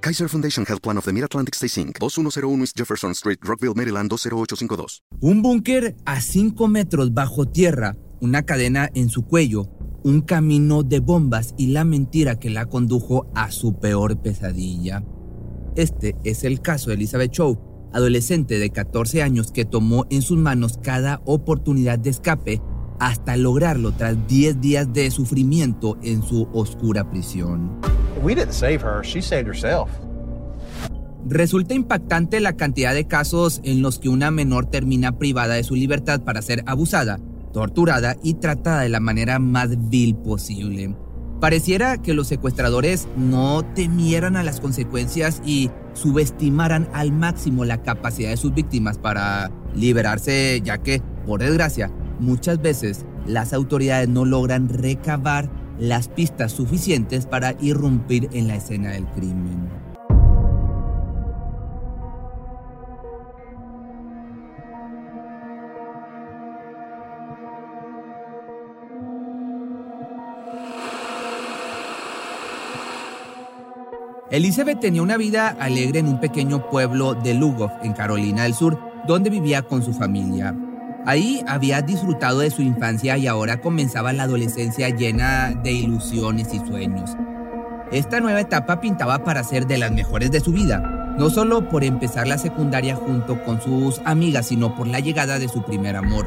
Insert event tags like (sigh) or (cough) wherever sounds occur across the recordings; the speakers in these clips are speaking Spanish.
Kaiser Foundation Health Plan of the Mid-Atlantic Stay Inc., 2101 East Jefferson Street, Rockville, Maryland 20852. Un búnker a 5 metros bajo tierra, una cadena en su cuello, un camino de bombas y la mentira que la condujo a su peor pesadilla. Este es el caso de Elizabeth Chow, adolescente de 14 años que tomó en sus manos cada oportunidad de escape hasta lograrlo tras 10 días de sufrimiento en su oscura prisión. We didn't save her, she saved herself. Resulta impactante la cantidad de casos en los que una menor termina privada de su libertad para ser abusada, torturada y tratada de la manera más vil posible. Pareciera que los secuestradores no temieran a las consecuencias y subestimaran al máximo la capacidad de sus víctimas para liberarse, ya que, por desgracia, muchas veces las autoridades no logran recabar las pistas suficientes para irrumpir en la escena del crimen. Elizabeth tenía una vida alegre en un pequeño pueblo de Lugoff, en Carolina del Sur, donde vivía con su familia. Ahí había disfrutado de su infancia y ahora comenzaba la adolescencia llena de ilusiones y sueños. Esta nueva etapa pintaba para ser de las mejores de su vida, no solo por empezar la secundaria junto con sus amigas, sino por la llegada de su primer amor.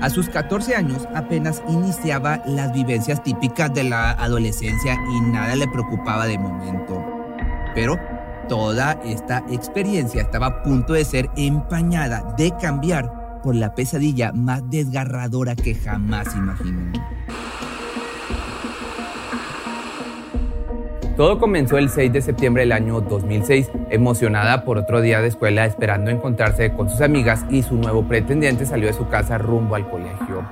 A sus 14 años apenas iniciaba las vivencias típicas de la adolescencia y nada le preocupaba de momento. Pero toda esta experiencia estaba a punto de ser empañada, de cambiar por la pesadilla más desgarradora que jamás imaginó. Todo comenzó el 6 de septiembre del año 2006, emocionada por otro día de escuela esperando encontrarse con sus amigas y su nuevo pretendiente salió de su casa rumbo al colegio.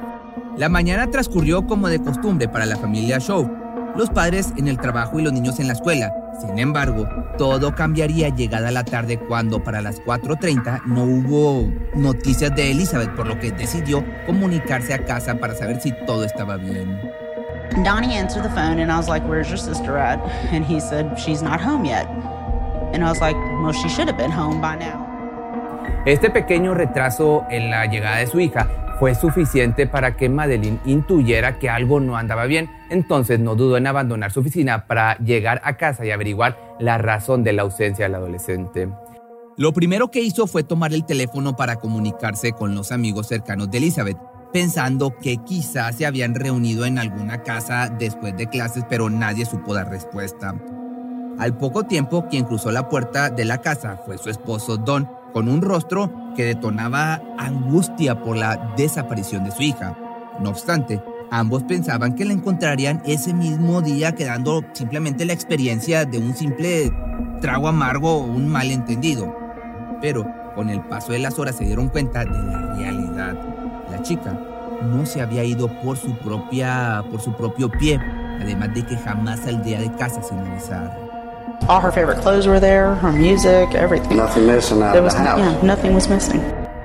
La mañana transcurrió como de costumbre para la familia Shaw, los padres en el trabajo y los niños en la escuela, sin embargo, todo cambiaría llegada la tarde cuando para las 4.30 no hubo noticias de Elizabeth, por lo que decidió comunicarse a casa para saber si todo estaba bien. Donnie answered the phone and I was like, Where's your sister at? And he said, She's not home yet. And I was like, Well, she should have been home by now. Este pequeño retraso en la llegada de su hija fue suficiente para que Madeline intuyera que algo no andaba bien, entonces no dudó en abandonar su oficina para llegar a casa y averiguar la razón de la ausencia del adolescente. Lo primero que hizo fue tomar el teléfono para comunicarse con los amigos cercanos de Elizabeth, pensando que quizás se habían reunido en alguna casa después de clases, pero nadie supo dar respuesta. Al poco tiempo, quien cruzó la puerta de la casa fue su esposo Don, con un rostro que detonaba angustia por la desaparición de su hija. No obstante, ambos pensaban que la encontrarían ese mismo día quedando simplemente la experiencia de un simple trago amargo o un malentendido. Pero con el paso de las horas se dieron cuenta de la realidad. La chica no se había ido por su, propia, por su propio pie, además de que jamás saldría de casa sin avisar. All her favorite clothes were there, her music, everything. Nothing missing out There was, of the house. yeah, nothing was missing.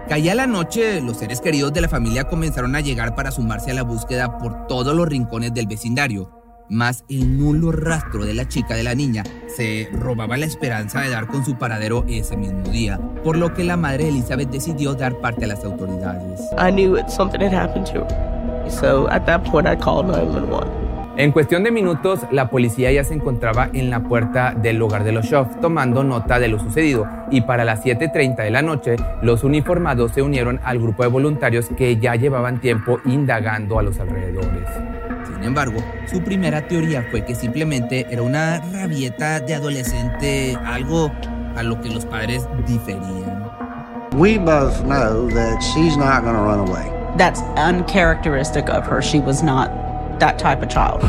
Caía la noche, los seres queridos de la familia comenzaron a llegar para sumarse a la búsqueda por todos los rincones del vecindario. Más el nulo rastro de la chica de la niña se robaba la esperanza de dar con su paradero ese mismo día, por lo que la madre Elizabeth decidió dar parte a las autoridades. I knew it, something had happened to her. So at that point I called 911. En cuestión de minutos, la policía ya se encontraba en la puerta del hogar de los Schoff tomando nota de lo sucedido y para las 7.30 de la noche los uniformados se unieron al grupo de voluntarios que ya llevaban tiempo indagando a los alrededores. Sin embargo, su primera teoría fue que simplemente era una rabieta de adolescente, algo a lo que los padres diferían. We both know that she's not going to run away. That's uncharacteristic of her. She was not that type of child.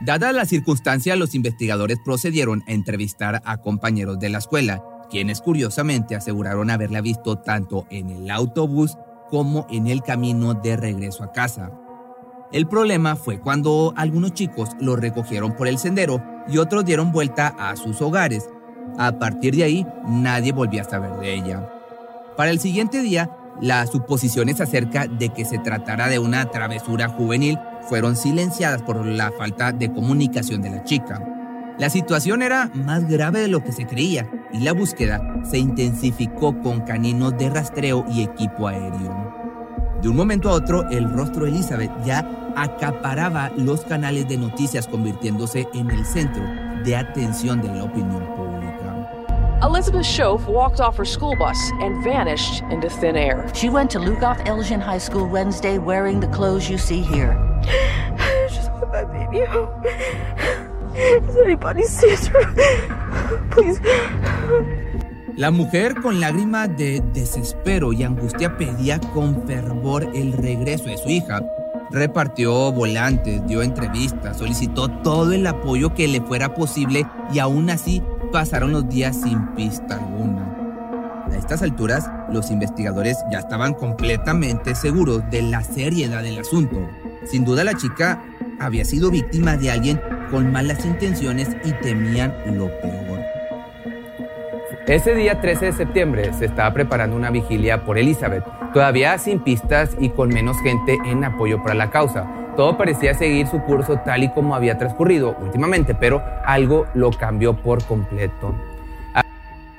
Dada la circunstancia, los investigadores procedieron a entrevistar a compañeros de la escuela, quienes curiosamente aseguraron haberla visto tanto en el autobús como en el camino de regreso a casa. El problema fue cuando algunos chicos lo recogieron por el sendero y otros dieron vuelta a sus hogares. A partir de ahí, nadie volvió a saber de ella. Para el siguiente día, las suposiciones acerca de que se tratara de una travesura juvenil fueron silenciadas por la falta de comunicación de la chica. La situación era más grave de lo que se creía y la búsqueda se intensificó con caninos de rastreo y equipo aéreo. De un momento a otro, el rostro de Elizabeth ya acaparaba los canales de noticias convirtiéndose en el centro de atención de la opinión pública. Elizabeth Schoaf walked off her school bus and vanished into thin air. She went to Lugoff Elgin High School Wednesday wearing the clothes you see here. I just want my baby home. Does anybody see her? Please. La mujer con lágrimas de desespero y angustia pedía con fervor el regreso de su hija. Repartió volantes, dio entrevistas, solicitó todo el apoyo que le fuera posible y aún así pasaron los días sin pista alguna. A estas alturas, los investigadores ya estaban completamente seguros de la seriedad del asunto. Sin duda la chica había sido víctima de alguien con malas intenciones y temían lo peor. Ese día 13 de septiembre se estaba preparando una vigilia por Elizabeth, todavía sin pistas y con menos gente en apoyo para la causa. Todo parecía seguir su curso tal y como había transcurrido últimamente, pero algo lo cambió por completo.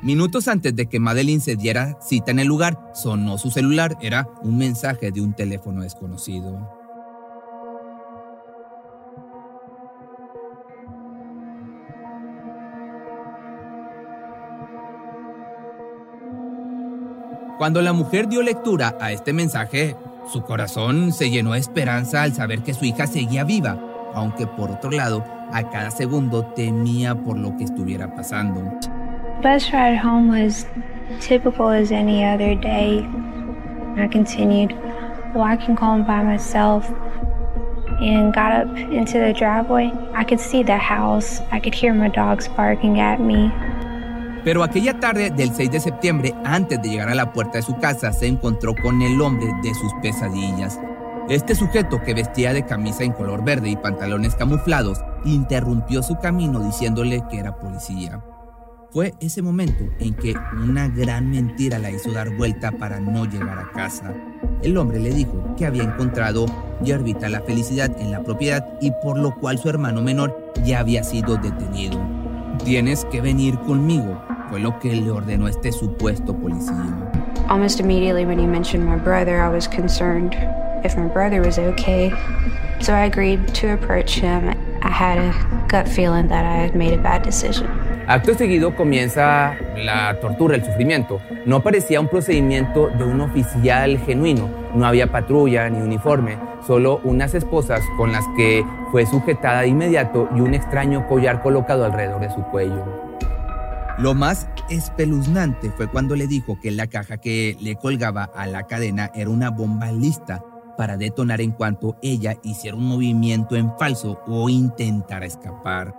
Minutos antes de que Madeline se diera cita en el lugar, sonó su celular. Era un mensaje de un teléfono desconocido. Cuando la mujer dio lectura a este mensaje, su corazón se llenó de esperanza al saber que su hija seguía viva, aunque por otro lado, a cada segundo temía por lo que estuviera pasando. Bus ride home was typical as any other day. I continued walking home by myself and got up into the driveway. I could see the house. I could hear my dogs barking at me. Pero aquella tarde del 6 de septiembre, antes de llegar a la puerta de su casa, se encontró con el hombre de sus pesadillas. Este sujeto que vestía de camisa en color verde y pantalones camuflados interrumpió su camino diciéndole que era policía. Fue ese momento en que una gran mentira la hizo dar vuelta para no llegar a casa. El hombre le dijo que había encontrado yerbita la felicidad en la propiedad y por lo cual su hermano menor ya había sido detenido. Tienes que venir conmigo, fue lo que le ordenó este supuesto policía. Almost immediately when he mentioned my brother, I was concerned if my brother was okay. So I agreed to approach him. I had a gut feeling that I had made a bad decision. Acto seguido comienza la tortura, el sufrimiento. No parecía un procedimiento de un oficial genuino. No había patrulla ni uniforme, solo unas esposas con las que fue sujetada de inmediato y un extraño collar colocado alrededor de su cuello. Lo más espeluznante fue cuando le dijo que la caja que le colgaba a la cadena era una bomba lista para detonar en cuanto ella hiciera un movimiento en falso o intentara escapar.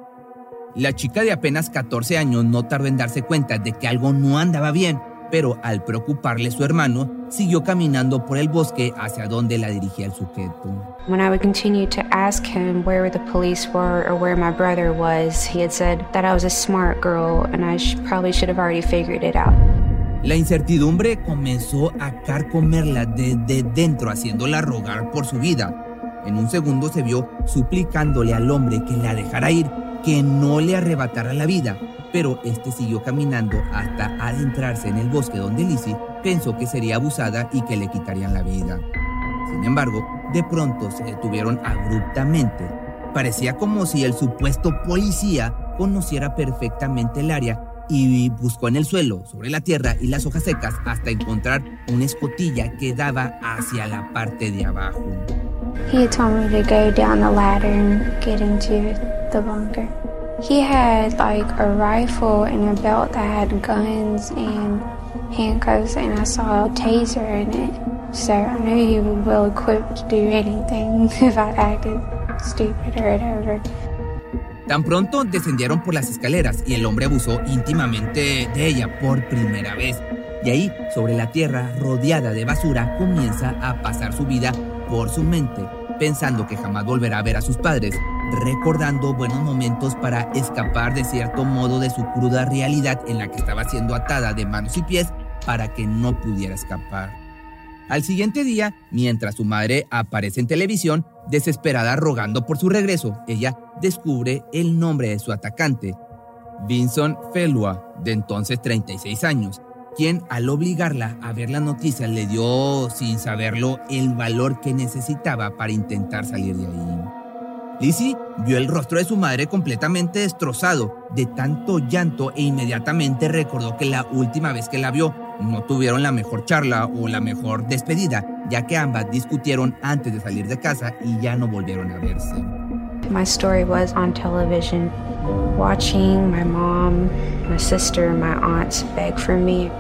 La chica de apenas 14 años no tardó en darse cuenta de que algo no andaba bien pero al preocuparle su hermano, siguió caminando por el bosque hacia donde la dirigía el sujeto. When I would continue to ask him where the police were or where my brother was, he had said that I was a smart girl and I sh probably should have already figured it out. La incertidumbre comenzó a carcomerla desde dentro, haciéndola rogar por su vida. En un segundo se vio suplicándole al hombre que la dejara ir, que no le arrebatara la vida, pero este siguió caminando hasta adentrarse en el bosque donde Lizzie pensó que sería abusada y que le quitarían la vida. Sin embargo, de pronto se detuvieron abruptamente. Parecía como si el supuesto policía conociera perfectamente el área y buscó en el suelo, sobre la tierra y las hojas secas hasta encontrar una escotilla que daba hacia la parte de abajo. He told me to go down the ladder and get into the bunker. He had like a rifle and a belt that had guns and handcuffs, and I saw a taser in it. So I knew he was well equipped to do anything (laughs) if I acted stupid or whatever. Tan pronto descendieron por las escaleras y el hombre abusó íntimamente de ella por primera vez. Y ahí, sobre la tierra rodeada de basura, comienza a pasar su vida por su mente, pensando que jamás volverá a ver a sus padres, recordando buenos momentos para escapar de cierto modo de su cruda realidad en la que estaba siendo atada de manos y pies para que no pudiera escapar. Al siguiente día, mientras su madre aparece en televisión, desesperada rogando por su regreso, ella descubre el nombre de su atacante, Vincent Felua, de entonces 36 años, quien al obligarla a ver la noticia le dio, sin saberlo, el valor que necesitaba para intentar salir de ahí. Lizzie vio el rostro de su madre completamente destrozado de tanto llanto e inmediatamente recordó que la última vez que la vio no tuvieron la mejor charla o la mejor despedida, ya que ambas discutieron antes de salir de casa y ya no volvieron a verse. My story was on television, watching my mom, my sister, my aunts beg for me.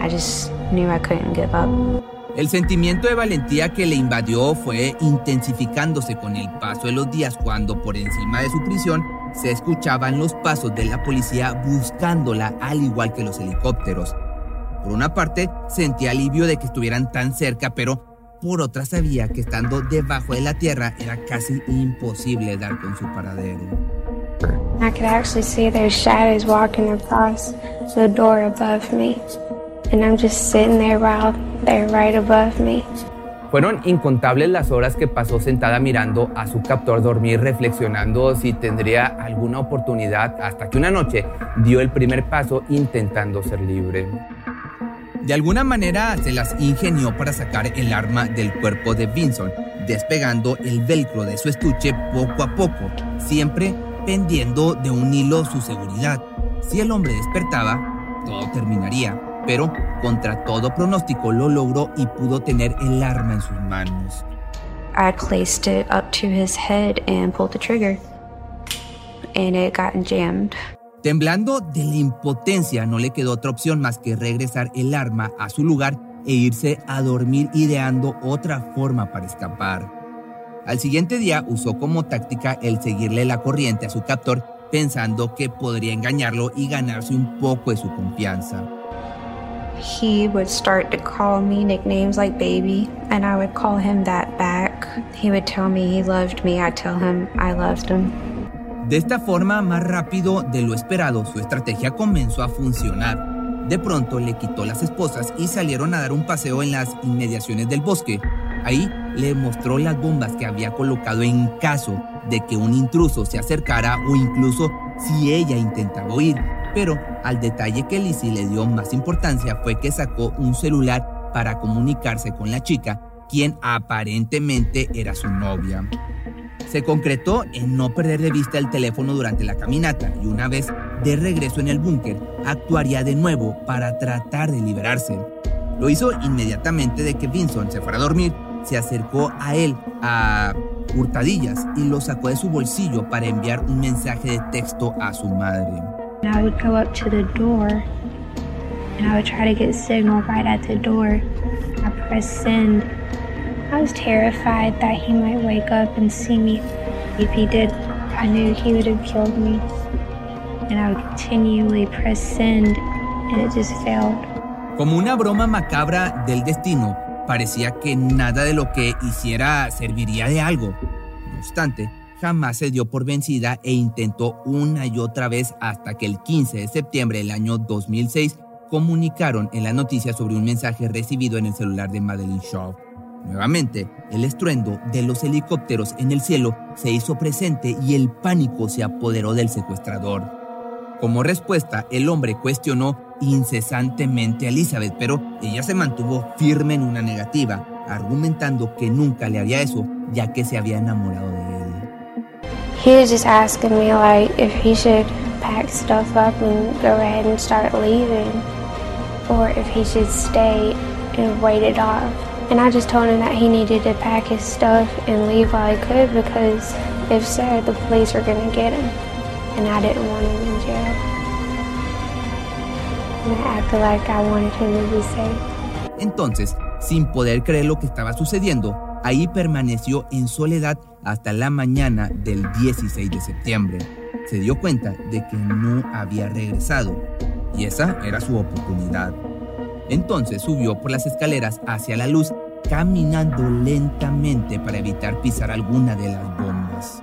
I just knew I couldn't give up. El sentimiento de valentía que le invadió fue intensificándose con el paso de los días cuando por encima de su prisión se escuchaban los pasos de la policía buscándola al igual que los helicópteros. Por una parte, sentía alivio de que estuvieran tan cerca, pero por otra sabía que estando debajo de la tierra era casi imposible dar con su paradero. I could actually see their shadows walking across the door above me. And I'm just sitting there while they're right above me. Fueron incontables las horas que pasó sentada mirando a su captor dormir, reflexionando si tendría alguna oportunidad, hasta que una noche dio el primer paso intentando ser libre. De alguna manera se las ingenió para sacar el arma del cuerpo de Vinson, despegando el velcro de su estuche poco a poco, siempre pendiendo de un hilo su seguridad. Si el hombre despertaba, todo terminaría, pero contra todo pronóstico lo logró y pudo tener el arma en sus manos. I placed it up to his head and pulled the trigger, and it got jammed. Temblando de la impotencia, no le quedó otra opción más que regresar el arma a su lugar e irse a dormir ideando otra forma para escapar. Al siguiente día usó como táctica el seguirle la corriente a su captor pensando que podría engañarlo y ganarse un poco de su confianza. He would start to call me nicknames like baby, and I would call him that back. He would tell me he loved me, I'd tell him I loved him. De esta forma, más rápido de lo esperado, su estrategia comenzó a funcionar. De pronto le quitó las esposas y salieron a dar un paseo en las inmediaciones del bosque. Ahí le mostró las bombas que había colocado en caso de que un intruso se acercara o incluso si ella intentaba huir. Pero al detalle que Lizzie le dio más importancia fue que sacó un celular para comunicarse con la chica, quien aparentemente era su novia. Se concretó en no perder de vista el teléfono durante la caminata y una vez de regreso en el búnker, actuaría de nuevo para tratar de liberarse. Lo hizo inmediatamente de que Vincent se fuera a dormir, se acercó a él a hurtadillas y lo sacó de su bolsillo para enviar un mensaje de texto a su madre. I would go up to the door and I would try to get signal right at the door. I pressed send. I was terrified that he might wake up and see me. If he did, I knew he would have killed me. And I would continually press send and it just failed. Como una broma macabra del destino, parecía que nada de lo que hiciera serviría de algo. No obstante, jamás se dio por vencida e intentó una y otra vez hasta que el 15 de septiembre del año 2006 comunicaron en la noticia sobre un mensaje recibido en el celular de Madeline Shaw. Nuevamente, el estruendo de los helicópteros en el cielo se hizo presente y el pánico se apoderó del secuestrador. Como respuesta, el hombre cuestionó incesantemente a Elizabeth, pero ella se mantuvo firme en una negativa, argumentando que nunca le haría eso, ya que se había enamorado de él. He was just asking me like if he should pack stuff up and go ahead and start leaving, or if he should stay and wait it off. And I just told him that he needed to pack his stuff and leave while he could because if so, the police were going to get him. And I didn't want him in jail. And I acted like I wanted him to be safe. Entonces, sin poder creer lo que estaba sucediendo, ahí permaneció en soledad hasta la mañana del 16 de septiembre. Se dio cuenta de que no había regresado y esa era su oportunidad. Entonces subió por las escaleras hacia la luz, caminando lentamente para evitar pisar alguna de las bombas.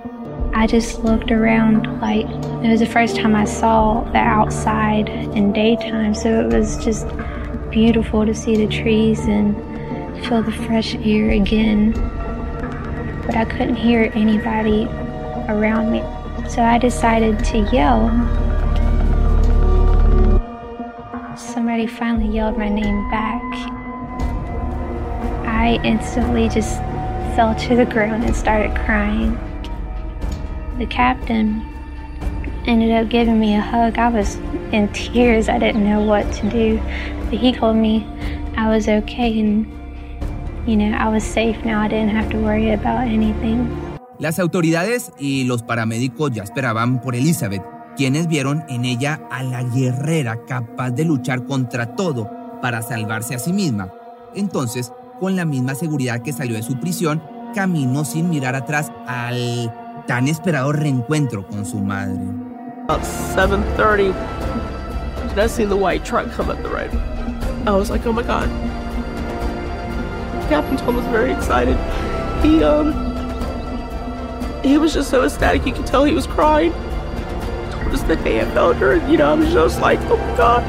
I just looked around like it was the first time I saw the outside in daytime, so it was just beautiful to see the trees and feel the fresh air again. But I couldn't hear anybody around me, so I decided to yell. Somebody finally yelled my name back. I instantly just fell to the ground and started crying. The captain ended up giving me a hug. I was in tears. I didn't know what to do. But he told me I was okay and, you know, I was safe now. I didn't have to worry about anything. Las autoridades y los paramédicos ya esperaban por Elizabeth, quienes vieron en ella a la guerrera capaz de luchar contra todo para salvarse a sí misma. Entonces, con la misma seguridad que salió de su prisión, caminó sin mirar atrás al tan esperado reencuentro con su madre. About 7:30, I seen the white truck come up the road. I was like, "Oh my god!" Captain Tom was very excited. He um, he was just so ecstatic. You could tell he was crying. Told us that they had found her, and you know, I was just like, "Oh my god!"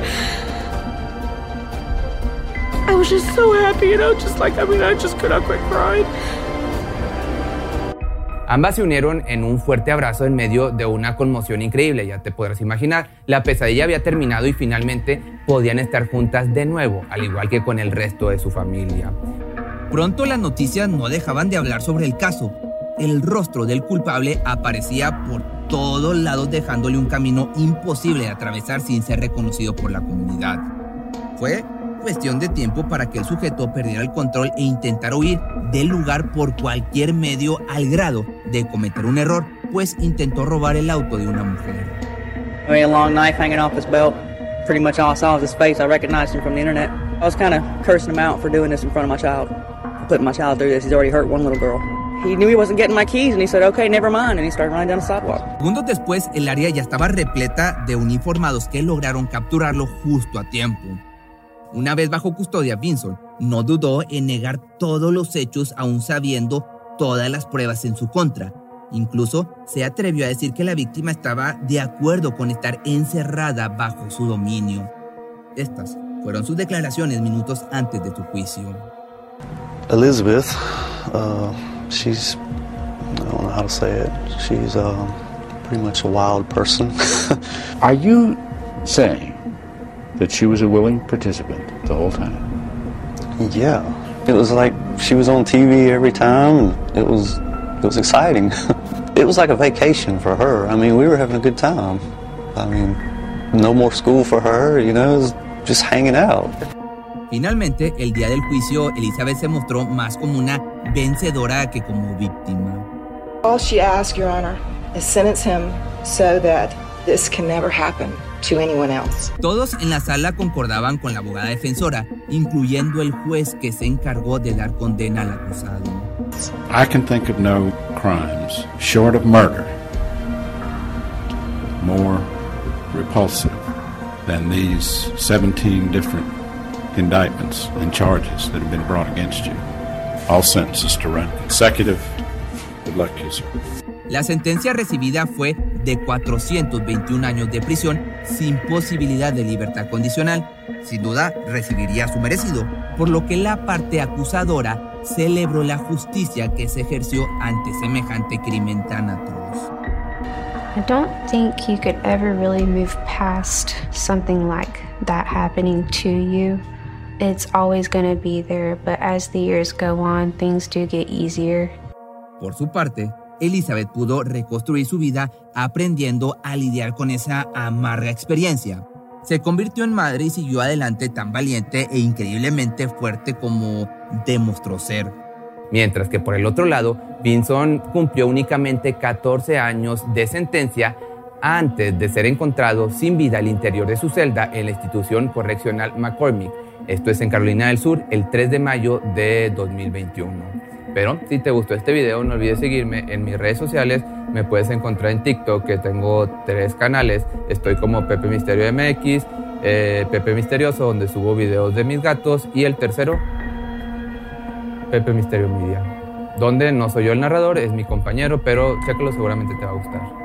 I was just so happy, you know, just like I mean, I just could not quit crying. Ambas se unieron en un fuerte abrazo en medio de una conmoción increíble, ya te podrás imaginar. La pesadilla había terminado y finalmente podían estar juntas de nuevo, al igual que con el resto de su familia. Pronto las noticias no dejaban de hablar sobre el caso. El rostro del culpable aparecía por todos lados dejándole un camino imposible de atravesar sin ser reconocido por la comunidad. Fue cuestión de tiempo para que el sujeto perdiera el control e intentara huir del lugar por cualquier medio al grado de cometer un error, pues intentó robar el auto de una mujer. I had a long knife hanging off his belt. Pretty much all I saw was his face. I recognized him from the internet. I was kind of cursing him out for doing this in front of my child. Putting my child through this. He's already hurt one little girl. He knew he wasn't getting my keys and he said, okay, never mind. And he started running down the sidewalk. Segundos después, el área ya estaba repleta de uniformados que lograron capturarlo justo a tiempo. Una vez bajo custodia, Vinson no dudó en negar todos los hechos aún sabiendo todas las pruebas en su contra. Incluso se atrevió a decir que la víctima estaba de acuerdo con estar encerrada bajo su dominio. Estas fueron sus declaraciones minutos antes de su juicio. Elizabeth, uh, she's, I don't know how to say it, she's uh, pretty much a wild person. (laughs) Are you saying that she was a willing participant the whole time? Yeah. It was like she was on TV every time and it was it was exciting. (laughs) it was like a vacation for her. I mean, we were having a good time. I mean, no more school for her, you know, it was just hanging out. Finalmente, el día del juicio, Elizabeth se mostró más como una vencedora que como víctima. All she asked, Your Honor, is sentence him so that this can never happen to anyone else. Todos en la sala concordaban con la abogada defensora, incluyendo el juez que se encargó de dar condena al acusado. I can think of no crimes short of murder more repulsive than these 17 different indictments and charges that have been brought against you. All sentences to run consecutive. Good luck to you, sir. La sentencia recibida fue de 421 años de prisión sin posibilidad de libertad condicional. Sin duda recibiría su merecido, por lo que la parte acusadora celebró la justicia que se ejerció ante semejante crimen tan atroz. I don't think you could ever really move past something like that happening to you. It's always going to be there, but as the years go on, things do get easier. Por su parte, Elizabeth pudo reconstruir su vida aprendiendo a lidiar con esa amarga experiencia. Se convirtió en madre y siguió adelante tan valiente e increíblemente fuerte como demostró ser. Mientras que por el otro lado, Vinson cumplió únicamente 14 años de sentencia antes de ser encontrado sin vida al interior de su celda en la institución correccional McCormick. Esto es en Carolina del Sur el 3 de mayo de 2021. Pero si te gustó este video, no olvides seguirme en mis redes sociales. Me puedes encontrar en TikTok, que tengo tres canales. Estoy como Pepe Misterio MX, eh, Pepe Misterioso, donde subo videos de mis gatos. Y el tercero, Pepe Misterio Media, donde no soy yo el narrador, es mi compañero, pero chécalo, seguramente te va a gustar.